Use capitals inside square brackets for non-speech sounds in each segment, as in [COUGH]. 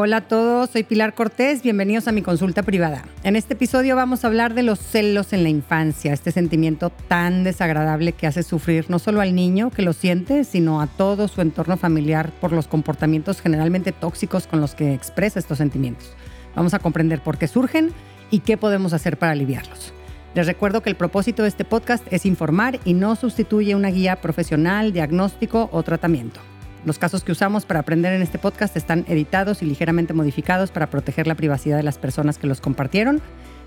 Hola a todos, soy Pilar Cortés, bienvenidos a mi consulta privada. En este episodio vamos a hablar de los celos en la infancia, este sentimiento tan desagradable que hace sufrir no solo al niño que lo siente, sino a todo su entorno familiar por los comportamientos generalmente tóxicos con los que expresa estos sentimientos. Vamos a comprender por qué surgen y qué podemos hacer para aliviarlos. Les recuerdo que el propósito de este podcast es informar y no sustituye una guía profesional, diagnóstico o tratamiento. Los casos que usamos para aprender en este podcast están editados y ligeramente modificados para proteger la privacidad de las personas que los compartieron.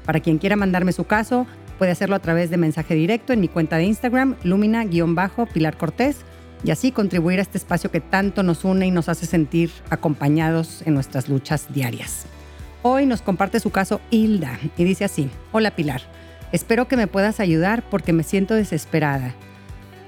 Para quien quiera mandarme su caso, puede hacerlo a través de mensaje directo en mi cuenta de Instagram, Lumina-Pilar Cortés, y así contribuir a este espacio que tanto nos une y nos hace sentir acompañados en nuestras luchas diarias. Hoy nos comparte su caso Hilda y dice así, hola Pilar, espero que me puedas ayudar porque me siento desesperada.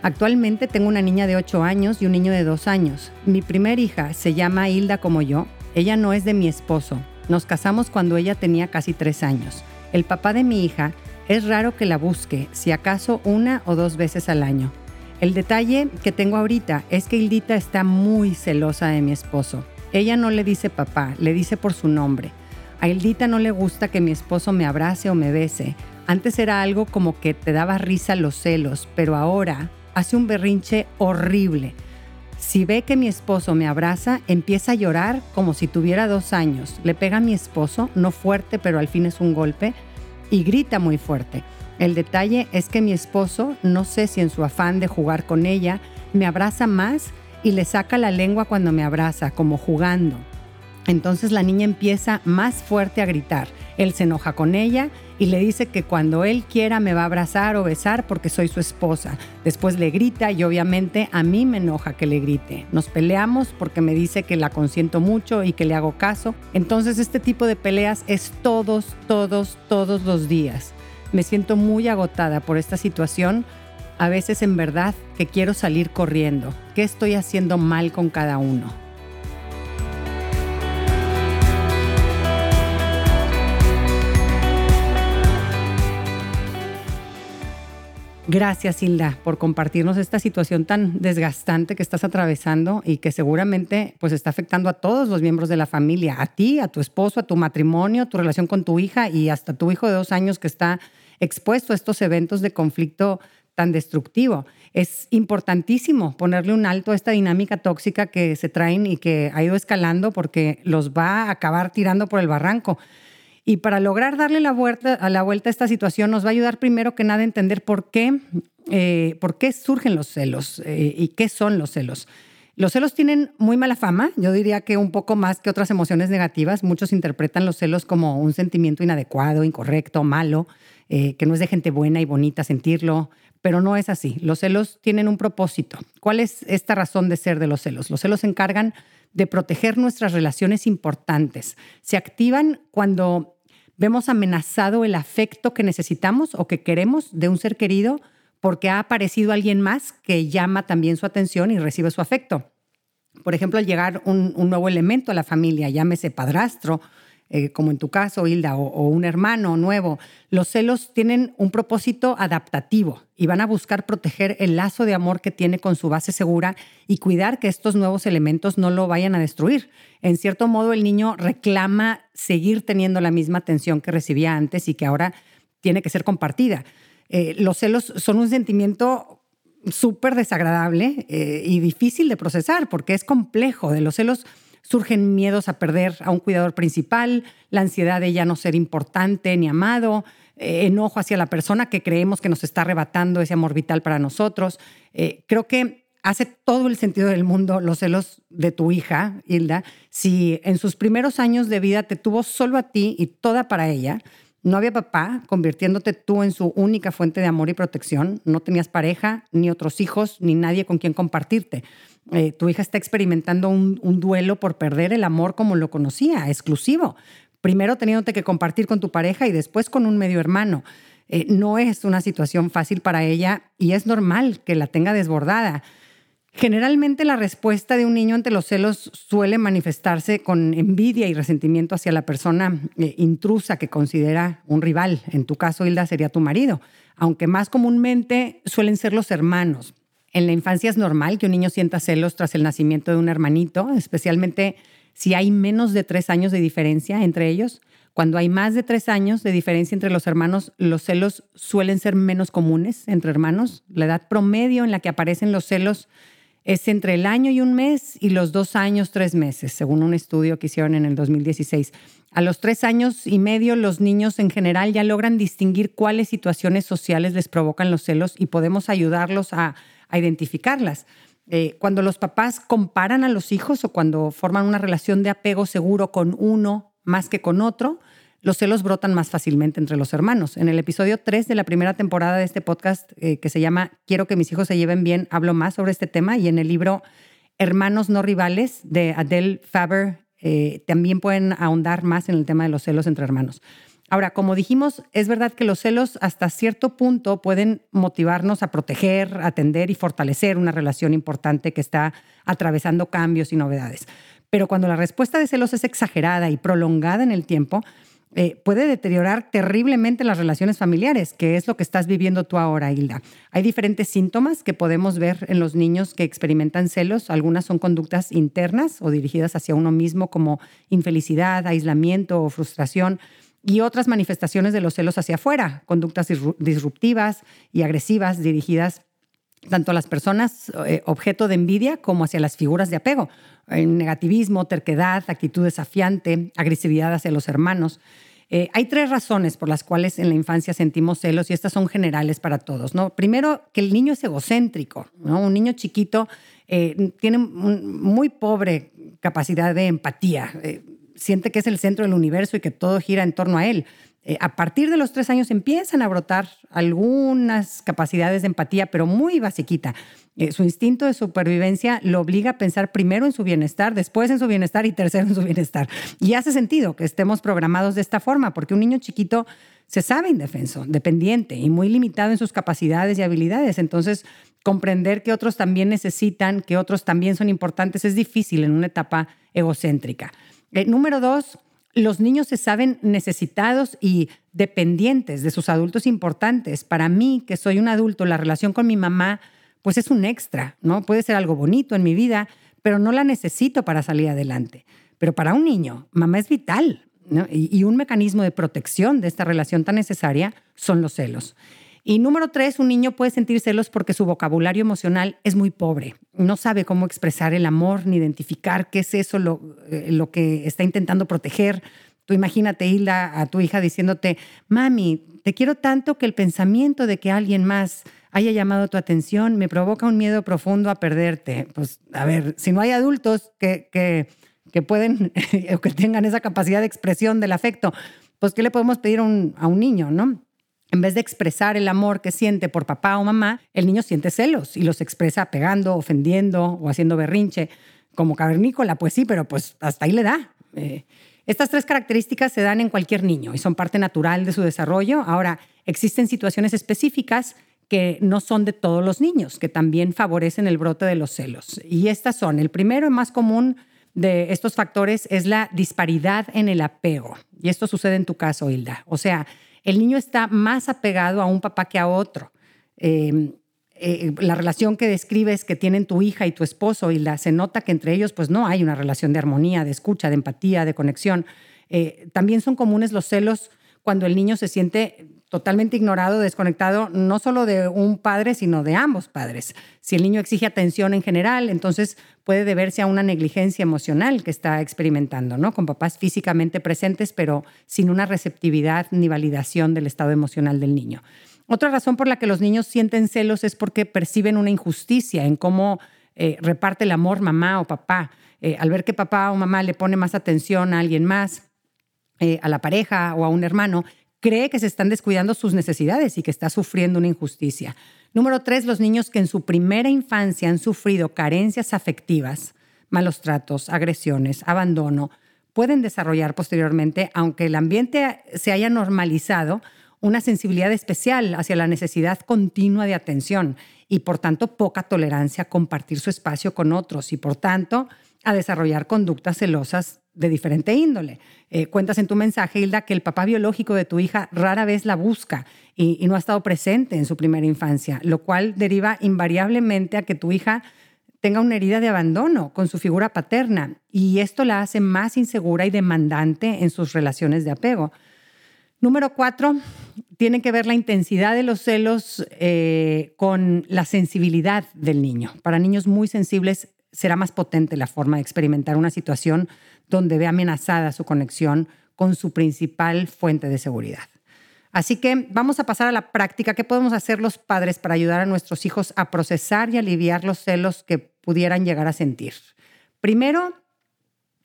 Actualmente tengo una niña de 8 años y un niño de 2 años. Mi primer hija se llama Hilda como yo. Ella no es de mi esposo. Nos casamos cuando ella tenía casi 3 años. El papá de mi hija es raro que la busque, si acaso una o dos veces al año. El detalle que tengo ahorita es que Hildita está muy celosa de mi esposo. Ella no le dice papá, le dice por su nombre. A Hildita no le gusta que mi esposo me abrace o me bese. Antes era algo como que te daba risa los celos, pero ahora hace un berrinche horrible. Si ve que mi esposo me abraza, empieza a llorar como si tuviera dos años. Le pega a mi esposo, no fuerte, pero al fin es un golpe, y grita muy fuerte. El detalle es que mi esposo, no sé si en su afán de jugar con ella, me abraza más y le saca la lengua cuando me abraza, como jugando. Entonces la niña empieza más fuerte a gritar. Él se enoja con ella y le dice que cuando él quiera me va a abrazar o besar porque soy su esposa. Después le grita y obviamente a mí me enoja que le grite. Nos peleamos porque me dice que la consiento mucho y que le hago caso. Entonces este tipo de peleas es todos, todos, todos los días. Me siento muy agotada por esta situación. A veces en verdad que quiero salir corriendo. ¿Qué estoy haciendo mal con cada uno? Gracias, Hilda, por compartirnos esta situación tan desgastante que estás atravesando y que seguramente pues está afectando a todos los miembros de la familia, a ti, a tu esposo, a tu matrimonio, tu relación con tu hija y hasta tu hijo de dos años que está expuesto a estos eventos de conflicto tan destructivo. Es importantísimo ponerle un alto a esta dinámica tóxica que se traen y que ha ido escalando porque los va a acabar tirando por el barranco. Y para lograr darle la vuelta, a la vuelta esta situación nos va a ayudar primero que nada a entender por qué, eh, por qué surgen los celos eh, y qué son los celos. Los celos tienen muy mala fama, yo diría que un poco más que otras emociones negativas. Muchos interpretan los celos como un sentimiento inadecuado, incorrecto, malo, eh, que no es de gente buena y bonita sentirlo, pero no es así. Los celos tienen un propósito. ¿Cuál es esta razón de ser de los celos? Los celos se encargan de proteger nuestras relaciones importantes. Se activan cuando vemos amenazado el afecto que necesitamos o que queremos de un ser querido porque ha aparecido alguien más que llama también su atención y recibe su afecto. Por ejemplo, al llegar un, nuevo elemento a la familia, llámese padrastro, eh, como en tu caso, Hilda, o, un hermano nuevo, los celos tienen un propósito adaptativo y van a buscar proteger el lazo de amor que tiene con su base segura y cuidar que estos nuevos elementos no lo vayan a destruir. En cierto modo, el niño reclama seguir teniendo la misma atención que recibía antes y que ahora tiene que ser compartida. Eh, los celos son un sentimiento súper desagradable eh, y difícil de procesar porque es complejo. De los celos surgen miedos a perder a un cuidador principal, la ansiedad de ya no ser importante ni amado, eh, enojo hacia la persona que creemos que nos está arrebatando ese amor vital para nosotros. Eh, creo que hace todo el sentido del mundo los celos de tu hija, Hilda, si en sus primeros años de vida te tuvo solo a ti y toda para ella, no había papá, convirtiéndote tú en su única fuente de amor y protección. No tenías pareja, ni otros hijos, ni nadie con quien compartirte. Eh, tu hija está experimentando un, duelo por perder el amor como lo conocía, exclusivo. Primero teniéndote que compartir con tu pareja y después con un medio hermano. Eh, no es una situación fácil para ella y es normal que la tenga desbordada. Generalmente la respuesta de un niño ante los celos suele manifestarse con envidia y resentimiento hacia la persona eh, intrusa que considera un rival. En tu caso, Hilda, sería tu marido, aunque más comúnmente suelen ser los hermanos. En la infancia es normal que un niño sienta celos tras el nacimiento de un hermanito, especialmente si hay menos de tres años de diferencia entre ellos. Cuando hay más de tres años de diferencia entre los hermanos, los celos suelen ser menos comunes entre hermanos. La edad promedio en la que aparecen los celos es entre el año y un mes y los dos años, tres meses, según un estudio que hicieron en el 2016. A los tres años y medio, los niños en general ya logran distinguir cuáles situaciones sociales les provocan los celos y podemos ayudarlos a, identificarlas. Eh, cuando los papás comparan a los hijos o cuando forman una relación de apego seguro con uno más que con otro, los celos brotan más fácilmente entre los hermanos. En el episodio 3 de la primera temporada de este podcast, eh, que se llama Quiero que mis hijos se lleven bien, hablo más sobre este tema y en el libro Hermanos no rivales de Adele Faber eh, también pueden ahondar más en el tema de los celos entre hermanos. Ahora, como dijimos, es verdad que los celos hasta cierto punto pueden motivarnos a proteger, atender y fortalecer una relación importante que está atravesando cambios y novedades. Pero cuando la respuesta de celos es exagerada y prolongada en el tiempo, eh, puede deteriorar terriblemente las relaciones familiares, que es lo que estás viviendo tú ahora, Hilda. Hay diferentes síntomas que podemos ver en los niños que experimentan celos. Algunas son conductas internas o dirigidas hacia uno mismo, como infelicidad, aislamiento o frustración. Y otras manifestaciones de los celos hacia afuera, conductas disruptivas y agresivas dirigidas tanto a las personas eh, objeto de envidia como hacia las figuras de apego. Negativismo, terquedad, actitud desafiante, agresividad hacia los hermanos. Eh, hay tres razones por las cuales en la infancia sentimos celos y estas son generales para todos. ¿no? Primero, que el niño es egocéntrico. ¿no? Un niño chiquito eh, tiene muy pobre capacidad de empatía. siente que es el centro del universo y que todo gira en torno a él. Eh, a partir de los tres años empiezan a brotar algunas capacidades de empatía, pero muy basiquita. Eh, su instinto de supervivencia lo obliga a pensar primero en su bienestar, después en su bienestar y tercero en su bienestar. Y hace sentido que estemos programados de esta forma, porque un niño chiquito se sabe indefenso, dependiente y muy limitado en sus capacidades y habilidades. Entonces, comprender que otros también necesitan, que otros también son importantes, es difícil en una etapa egocéntrica. Eh, número dos, los niños se saben necesitados y dependientes de sus adultos importantes. Para mí, que soy un adulto, la relación con mi mamá, pues es un extra, ¿no? Puede ser algo bonito en mi vida, pero no la necesito para salir adelante. Pero para un niño, mamá es vital, y, y un mecanismo de protección de esta relación tan necesaria son los celos. Y número tres, un niño puede sentir celos porque su vocabulario emocional es muy pobre. No sabe cómo expresar el amor ni identificar qué es eso lo, eh, lo que está intentando proteger. Tú imagínate, Hilda, a tu hija diciéndote, mami, te quiero tanto que el pensamiento de que alguien más haya llamado tu atención me provoca un miedo profundo a perderte. Pues, a ver, si no hay adultos que, que, que pueden [LAUGHS] o que tengan esa capacidad de expresión del afecto, pues, ¿qué le podemos pedir a un niño, no? En vez de expresar el amor que siente por papá o mamá, el niño siente celos y los expresa pegando, ofendiendo o haciendo berrinche. Como cavernícola, pues sí, pero pues hasta ahí le da. Eh, estas tres características se dan en cualquier niño y son parte natural de su desarrollo. Ahora, existen situaciones específicas que no son de todos los niños, que también favorecen el brote de los celos. Y estas son, el primero y más común de estos factores es la disparidad en el apego. Y esto sucede en tu caso, Hilda. O sea, el niño está más apegado a un papá que a otro. Em, eh, la relación que describes que tienen tu hija y tu esposo, y se nota que entre ellos pues no hay una relación de armonía, de escucha, de empatía, de conexión. Eh, también son comunes los celos cuando el niño se siente totalmente ignorado, desconectado, no solo de un padre, sino de ambos padres. Si el niño exige atención en general, entonces puede deberse a una negligencia emocional que está experimentando, ¿no? Con papás físicamente presentes, pero sin una receptividad ni validación del estado emocional del niño. Otra razón por la que los niños sienten celos es porque perciben una injusticia en cómo eh, reparte el amor mamá o papá. Eh, al ver que papá o mamá le pone más atención a alguien más, eh, a la pareja o a un hermano, cree que se están descuidando sus necesidades y que está sufriendo una injusticia. Número tres, los niños que en su primera infancia han sufrido carencias afectivas, malos tratos, agresiones, abandono, pueden desarrollar posteriormente, aunque el ambiente se haya normalizado, una sensibilidad especial hacia la necesidad continua de atención y por tanto poca tolerancia a compartir su espacio con otros y por tanto a desarrollar conductas celosas de diferente índole. Eh, cuentas en tu mensaje, Hilda, que el papá biológico de tu hija rara vez la busca y, no ha estado presente en su primera infancia, lo cual deriva invariablemente a que tu hija tenga una herida de abandono con su figura paterna y esto la hace más insegura y demandante en sus relaciones de apego. Número cuatro, tiene que ver la intensidad de los celos eh, con la sensibilidad del niño. Para niños muy sensibles será más potente la forma de experimentar una situación donde ve amenazada su conexión con su principal fuente de seguridad. Así que vamos a pasar a la práctica. ¿Qué podemos hacer los padres para ayudar a nuestros hijos a procesar y aliviar los celos que pudieran llegar a sentir? Primero,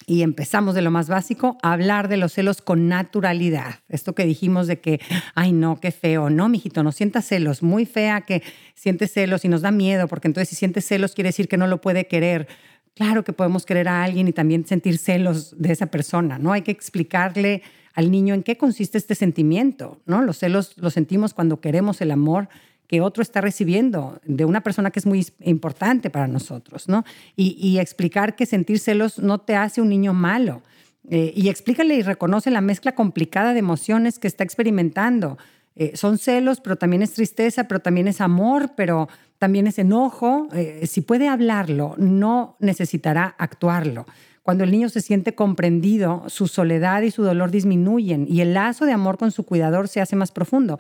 y empezamos de lo más básico, a hablar de los celos con naturalidad. Esto que dijimos de que, ay no, qué feo. No, mijito, no sientas celos. Muy fea que sientes celos y nos da miedo, porque entonces si sientes celos quiere decir que no lo puede querer. Claro que podemos querer a alguien y también sentir celos de esa persona, ¿no? Hay que explicarle al niño en qué consiste este sentimiento, ¿no? Los celos los sentimos cuando queremos el amor que otro está recibiendo de una persona que es muy importante para nosotros, ¿no? Y, explicar que sentir celos no te hace un niño malo. Eh, y explícale y reconoce la mezcla complicada de emociones que está experimentando. Eh, son celos, pero también es tristeza, pero también es amor, pero también es enojo. Eh, si puede hablarlo, no necesitará actuarlo. Cuando el niño se siente comprendido, su soledad y su dolor disminuyen y el lazo de amor con su cuidador se hace más profundo.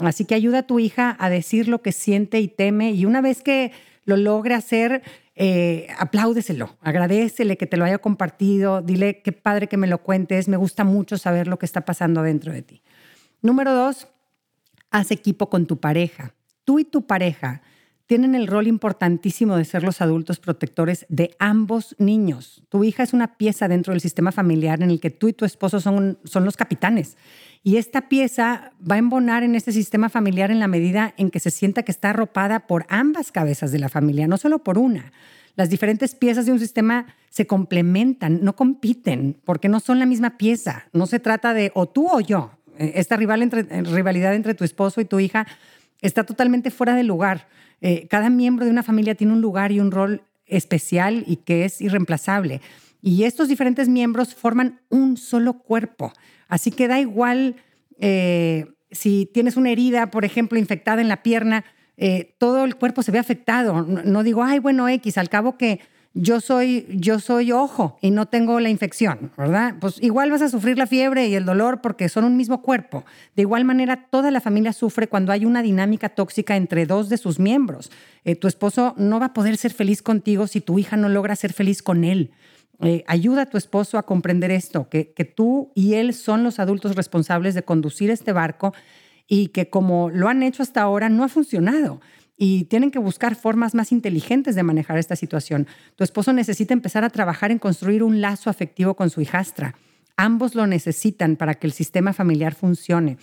Así que ayuda a tu hija a decir lo que siente y teme y una vez que lo logre hacer, eh, apláudeselo, agradecele que te lo haya compartido, dile qué padre que me lo cuentes, me gusta mucho saber lo que está pasando dentro de ti. Número dos, haz equipo con tu pareja. Tú y tu pareja tienen el rol importantísimo de ser los adultos protectores de ambos niños. Tu hija es una pieza dentro del sistema familiar en el que tú y tu esposo son, son los capitanes. Y esta pieza va a embonar en este sistema familiar en la medida en que se sienta que está arropada por ambas cabezas de la familia, no solo por una. Las diferentes piezas de un sistema se complementan, no compiten, porque no son la misma pieza. No se trata de o tú o yo. Eh, esta eh, rivalidad entre tu esposo y tu hija está totalmente fuera de lugar. Eh, cada miembro de una familia tiene un lugar y un rol especial y que es irreemplazable. Y estos diferentes miembros forman un solo cuerpo. Así que da igual eh, si tienes una herida, por ejemplo, infectada en la pierna, eh, todo el cuerpo se ve afectado. no digo, ay, bueno, X, al cabo que yo soy, yo soy ojo y no tengo la infección, ¿verdad? Pues igual vas a sufrir la fiebre y el dolor porque son un mismo cuerpo. De igual manera, toda la familia sufre cuando hay una dinámica tóxica entre dos de sus miembros. Eh, tu esposo no va a poder ser feliz contigo si tu hija no logra ser feliz con él. Eh, ayuda a tu esposo a comprender esto, que, que tú y él son los adultos responsables de conducir este barco y que como lo han hecho hasta ahora no ha funcionado y tienen que buscar formas más inteligentes de manejar esta situación. Tu esposo necesita empezar a trabajar en construir un lazo afectivo con su hijastra. Ambos lo necesitan para que el sistema familiar funcione.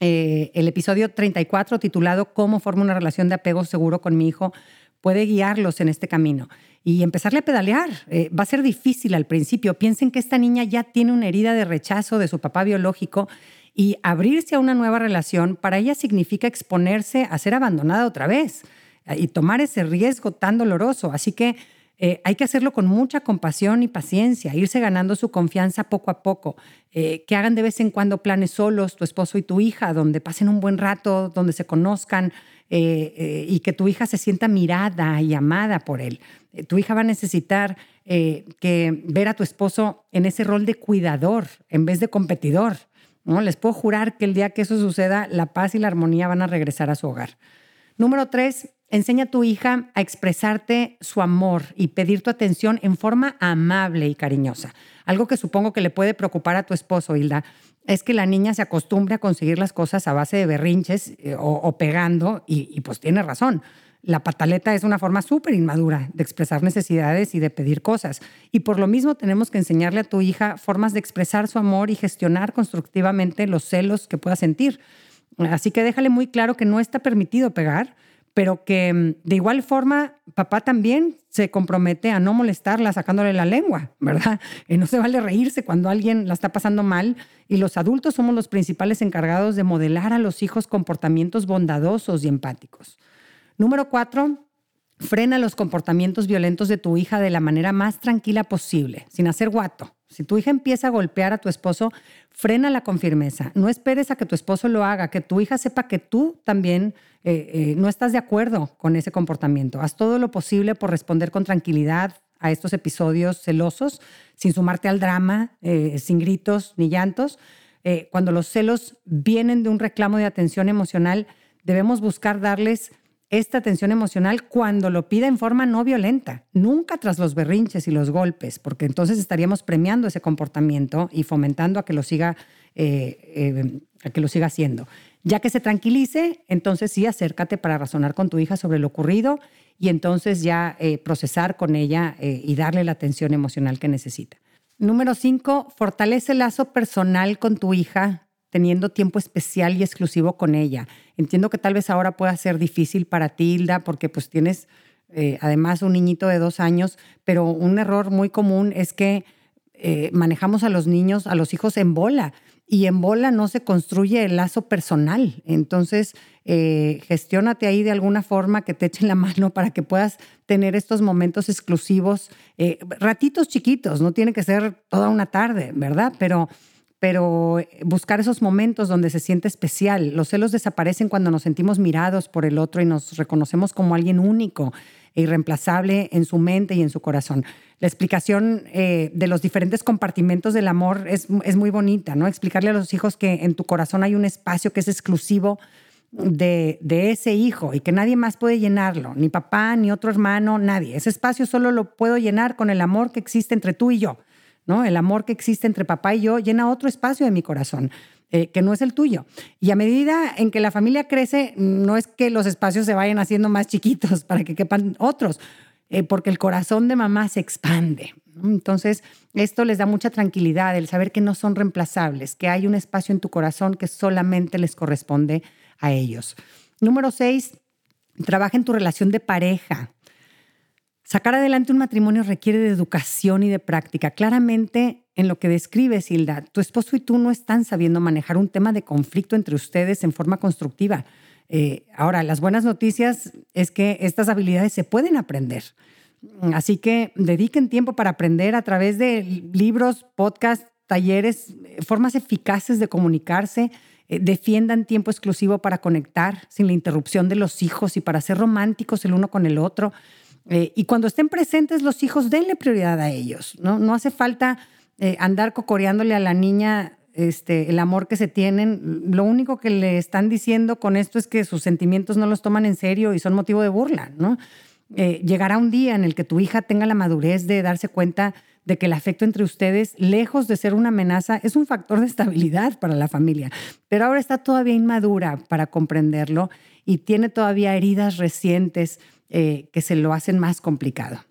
Eh, el episodio 34, titulado Cómo forma una relación de apego seguro con mi hijo, puede guiarlos en este camino y empezarle a pedalear. Eh, va a ser difícil al principio. Piensen que esta niña ya tiene una herida de rechazo de su papá biológico y abrirse a una nueva relación para ella significa exponerse a ser abandonada otra vez eh, y tomar ese riesgo tan doloroso. Así que eh, hay que hacerlo con mucha compasión y paciencia, irse ganando su confianza poco a poco, eh, que hagan de vez en cuando planes solos, tu esposo y tu hija, donde pasen un buen rato, donde se conozcan y que tu hija se sienta mirada y amada por él. tu hija va a necesitar que ver a tu esposo en ese rol de cuidador en vez de competidor. ¿No? Les puedo jurar que el día que eso suceda, la paz y la armonía van a regresar a su hogar. Número tres, enseña a tu hija a expresarte su amor y pedir tu atención en forma amable y cariñosa. Algo que supongo que le puede preocupar a tu esposo, Hilda, es que la niña se acostumbre a conseguir las cosas a base de berrinches eh, o, pegando, y, y pues tiene razón. La pataleta es una forma súper inmadura de expresar necesidades y de pedir cosas. Y por lo mismo tenemos que enseñarle a tu hija formas de expresar su amor y gestionar constructivamente los celos que pueda sentir. Así que déjale muy claro que no está permitido pegar, pero que mm, de igual forma papá también se compromete a no molestarla sacándole la lengua, ¿verdad? [LAUGHS] Y no se vale reírse cuando alguien la está pasando mal y los adultos somos los principales encargados de modelar a los hijos comportamientos bondadosos y empáticos. Número cuatro, Frena los comportamientos violentos de tu hija de la manera más tranquila posible, sin hacer guato. Si tu hija empieza a golpear a tu esposo, frénala con firmeza. No esperes a que tu esposo lo haga, que tu hija sepa que tú también eh, eh, no estás de acuerdo con ese comportamiento. Haz todo lo posible por responder con tranquilidad a estos episodios celosos, sin sumarte al drama, eh, sin gritos ni llantos. cuando los celos vienen de un reclamo de atención emocional, debemos buscar darles esta atención emocional cuando lo pida en forma no violenta, nunca tras los berrinches y los golpes, porque entonces estaríamos premiando ese comportamiento y fomentando a que lo siga, eh, eh, a que lo siga haciendo. Ya que se tranquilice, entonces sí acércate para razonar con tu hija sobre lo ocurrido y entonces ya eh, procesar con ella y darle la atención emocional que necesita. Número cinco, fortalece el lazo personal con tu hija teniendo tiempo especial y exclusivo con ella. Entiendo que tal vez ahora pueda ser difícil para ti, Hilda, porque pues tienes eh, además un niñito de dos años, pero un error muy común es que eh, manejamos a los niños, a los hijos en bola y en bola no se construye el lazo personal. Entonces, eh, gestiónate ahí de alguna forma que te echen la mano para que puedas tener estos momentos exclusivos, eh, ratitos chiquitos, no tiene que ser toda una tarde, ¿verdad? Pero pero eh, buscar esos momentos donde se siente especial. Los celos desaparecen cuando nos sentimos mirados por el otro y nos reconocemos como alguien único e irreemplazable en su mente y en su corazón. La explicación eh, de los diferentes compartimentos del amor es, es, muy bonita, ¿no? Explicarle a los hijos que en tu corazón hay un espacio que es exclusivo de, de, ese hijo y que nadie más puede llenarlo, ni papá, ni otro hermano, nadie. Ese espacio solo lo puedo llenar con el amor que existe entre tú y yo. ¿No? El amor que existe entre papá y yo llena otro espacio de mi corazón. Eh, que no es el tuyo. Y a medida en que la familia crece, no es que los espacios se vayan haciendo más chiquitos para que quepan otros, eh, porque el corazón de mamá se expande. Entonces, esto les da mucha tranquilidad, el saber que no son reemplazables, que hay un espacio en tu corazón que solamente les corresponde a ellos. Número seis, trabaja en tu relación de pareja. Sacar adelante un matrimonio requiere de educación y de práctica. Claramente, en lo que describes, Hilda, tu esposo y tú no están sabiendo manejar un tema de conflicto entre ustedes en forma constructiva. Eh, ahora, las buenas noticias es que estas habilidades se pueden aprender. Así que dediquen tiempo para aprender a través de libros, podcasts, talleres, formas eficaces de comunicarse. Eh, defiendan tiempo exclusivo para conectar sin la interrupción de los hijos y para ser románticos el uno con el otro. Eh, y cuando estén presentes los hijos, denle prioridad a ellos. No, hace falta eh, andar cocoreándole a la niña este, el amor que se tienen. Lo único que le están diciendo con esto es que sus sentimientos no los toman en serio y son motivo de burla. Eh, llegará un día en el que tu hija tenga la madurez de darse cuenta de que el afecto entre ustedes, lejos de ser una amenaza, es un factor de estabilidad para la familia. Pero ahora está todavía inmadura para comprenderlo y tiene todavía heridas recientes eh, que se lo hacen más complicado.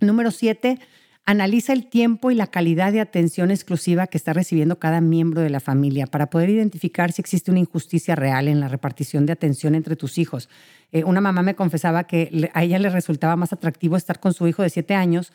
Número siete, analiza el tiempo y la calidad de atención exclusiva que está recibiendo cada miembro de la familia para poder identificar si existe una injusticia real en la repartición de atención entre tus hijos. Eh, una mamá me confesaba que a ella le resultaba más atractivo estar con su hijo de siete años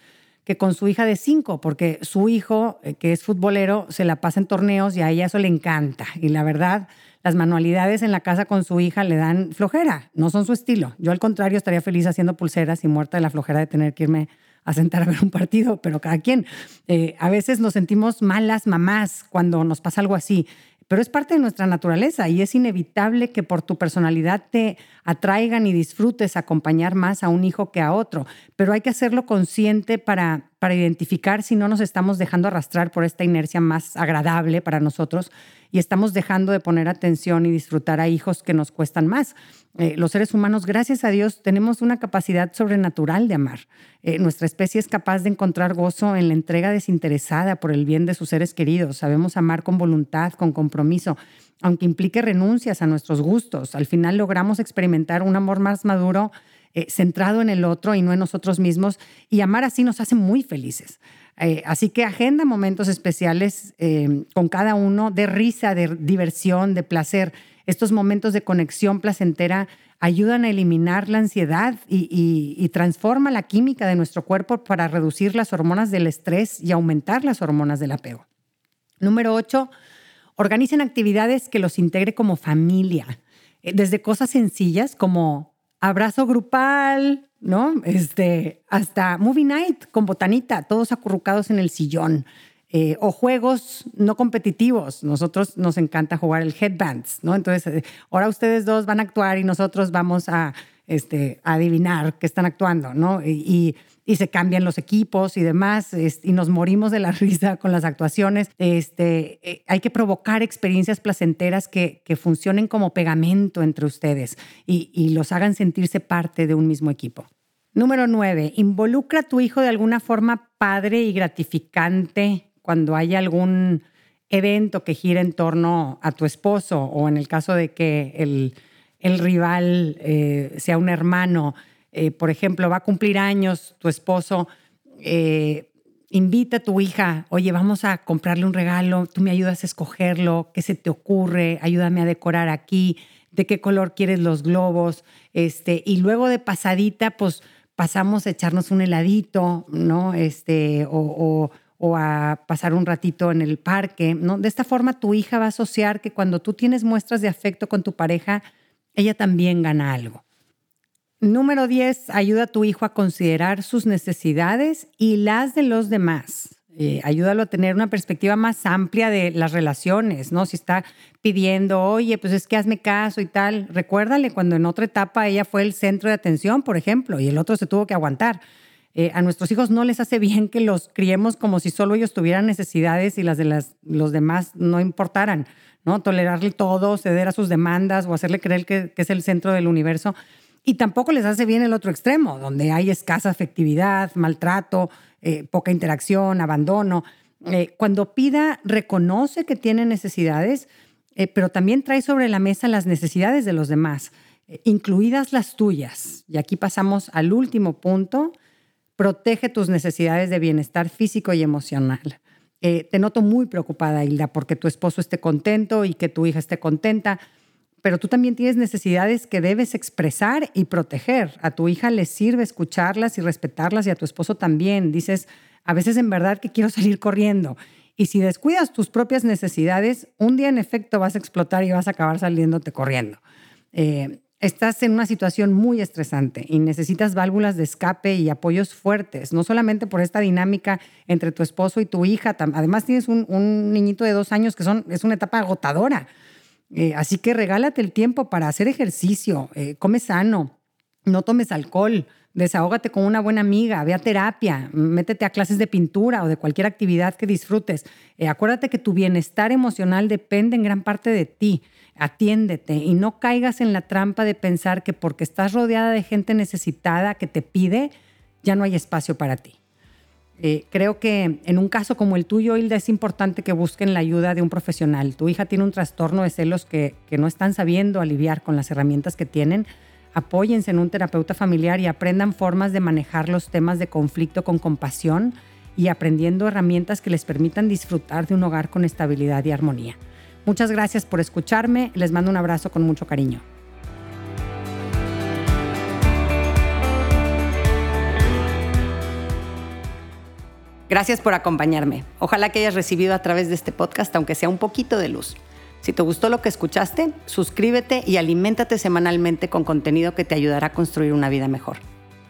que con su hija de cinco, porque su hijo, eh, que es futbolero, se la pasa en torneos y a ella eso le encanta. Y la verdad, las manualidades en la casa con su hija le dan flojera, no son su estilo. Yo al contrario estaría feliz haciendo pulseras y muerta de la flojera de tener que irme a sentar a ver un partido, pero cada quien. Eh, a veces nos sentimos malas mamás cuando nos pasa algo así pero es parte de nuestra naturaleza y es inevitable que por tu personalidad te atraigan y disfrutes acompañar más a un hijo que a otro, pero hay que hacerlo consciente para, para identificar si no nos estamos dejando arrastrar por esta inercia más agradable para nosotros y estamos dejando de poner atención y disfrutar a hijos que nos cuestan más. Eh, los seres humanos, gracias a Dios, tenemos una capacidad sobrenatural de amar. Eh, nuestra especie es capaz de encontrar gozo en la entrega desinteresada por el bien de sus seres queridos. Sabemos amar con voluntad, con compromiso, aunque implique renuncias a nuestros gustos. Al final logramos experimentar un amor más maduro, eh, centrado en el otro y no en nosotros mismos, y amar así nos hace muy felices. Eh, así que agenda momentos especiales eh, con cada uno de risa, de diversión, de placer. Estos momentos de conexión placentera ayudan a eliminar la ansiedad y, y, transforma la química de nuestro cuerpo para reducir las hormonas del estrés y aumentar las hormonas del apego. Número 8. Organicen actividades que los integre como familia, eh, desde cosas sencillas como abrazo grupal, ¿no? Este, hasta movie night con botanita, todos acurrucados en el sillón. Eh, o juegos no competitivos. Nosotros nos encanta jugar el headbands, ¿no? Entonces, eh, ahora ustedes dos van a actuar y nosotros vamos a, este, adivinar que están actuando, ¿no? Y, se cambian los equipos y demás, y nos morimos de la [LAUGHS] risa con las actuaciones. Este, eh, hay que provocar experiencias placenteras que, que funcionen como pegamento entre ustedes y, y los hagan sentirse parte de un mismo equipo. Número nueve, involucra a tu hijo de alguna forma padre y gratificante cuando hay algún evento que gira en torno a tu esposo o en el caso de que el, rival eh, sea un hermano, eh, por ejemplo, va a cumplir años tu esposo, eh, invita a tu hija, oye, vamos a comprarle un regalo, tú me ayudas a escogerlo, qué se te ocurre, ayúdame a decorar aquí, de qué color quieres los globos, este, y luego de pasadita, pues pasamos a echarnos un heladito, ¿no? Este, o o a pasar un ratito en el parque, ¿no? De esta forma tu hija va a asociar que cuando tú tienes muestras de afecto con tu pareja, ella también gana algo. Número 10, ayuda a tu hijo a considerar sus necesidades y las de los demás. Eh, ayúdalo a tener una perspectiva más amplia de las relaciones, ¿no? Si está pidiendo, oye, pues es que hazme caso y tal, recuérdale cuando en otra etapa ella fue el centro de atención, por ejemplo, y el otro se tuvo que aguantar. Eh, a nuestros hijos no les hace [LAUGHS] bien que los criemos como si solo ellos tuvieran necesidades y las de las, los demás no importaran, ¿no? Tolerarle todo, ceder a sus demandas o hacerle creer que, es el centro del universo. Y tampoco les hace bien el otro extremo, donde hay escasa afectividad, maltrato, eh, poca interacción, abandono. Eh, cuando pida, reconoce que tiene necesidades, pero también trae sobre la mesa las necesidades de los demás, incluidas las tuyas. Y aquí pasamos al último punto, protege tus necesidades de bienestar físico y emocional. Eh, te noto muy preocupada, Hilda, porque tu esposo esté contento y que tu hija esté contenta, pero tú también tienes necesidades que debes expresar y proteger. A tu hija le sirve escucharlas y respetarlas y a tu esposo también. Dices, a veces en verdad que quiero [LAUGHS] salir corriendo. Y si descuidas tus propias necesidades, un día en efecto vas a explotar y vas a acabar saliéndote corriendo. Eh, estás en una situación muy estresante y necesitas válvulas de escape y apoyos fuertes, no solamente por esta dinámica entre tu esposo y tu hija, además tienes un, niñito de dos años que son, es una etapa agotadora. Eh, así que regálate el tiempo para hacer ejercicio, eh, come sano, no tomes alcohol, desahógate con una buena amiga, ve a terapia, métete a clases de pintura o de cualquier actividad que disfrutes. Eh, acuérdate que tu bienestar emocional depende en gran parte de ti atiéndete y no caigas en la trampa de pensar que porque estás rodeada de gente necesitada que te pide, ya no hay espacio para ti. Eh, creo que en un caso como el tuyo, Hilda, es importante que busquen la ayuda de un profesional. Tu hija tiene un trastorno de celos que, que no están sabiendo aliviar con las herramientas que tienen. Apóyense en un terapeuta familiar y aprendan formas de manejar los temas de conflicto con compasión y aprendiendo herramientas que les permitan disfrutar de un hogar con estabilidad y armonía. Muchas gracias por escucharme. Les mando un abrazo con mucho cariño. Gracias por acompañarme. Ojalá que hayas recibido a través de este podcast, aunque sea un poquito de luz. Si te gustó lo que escuchaste, suscríbete y aliméntate semanalmente con contenido que te ayudará a construir una vida mejor.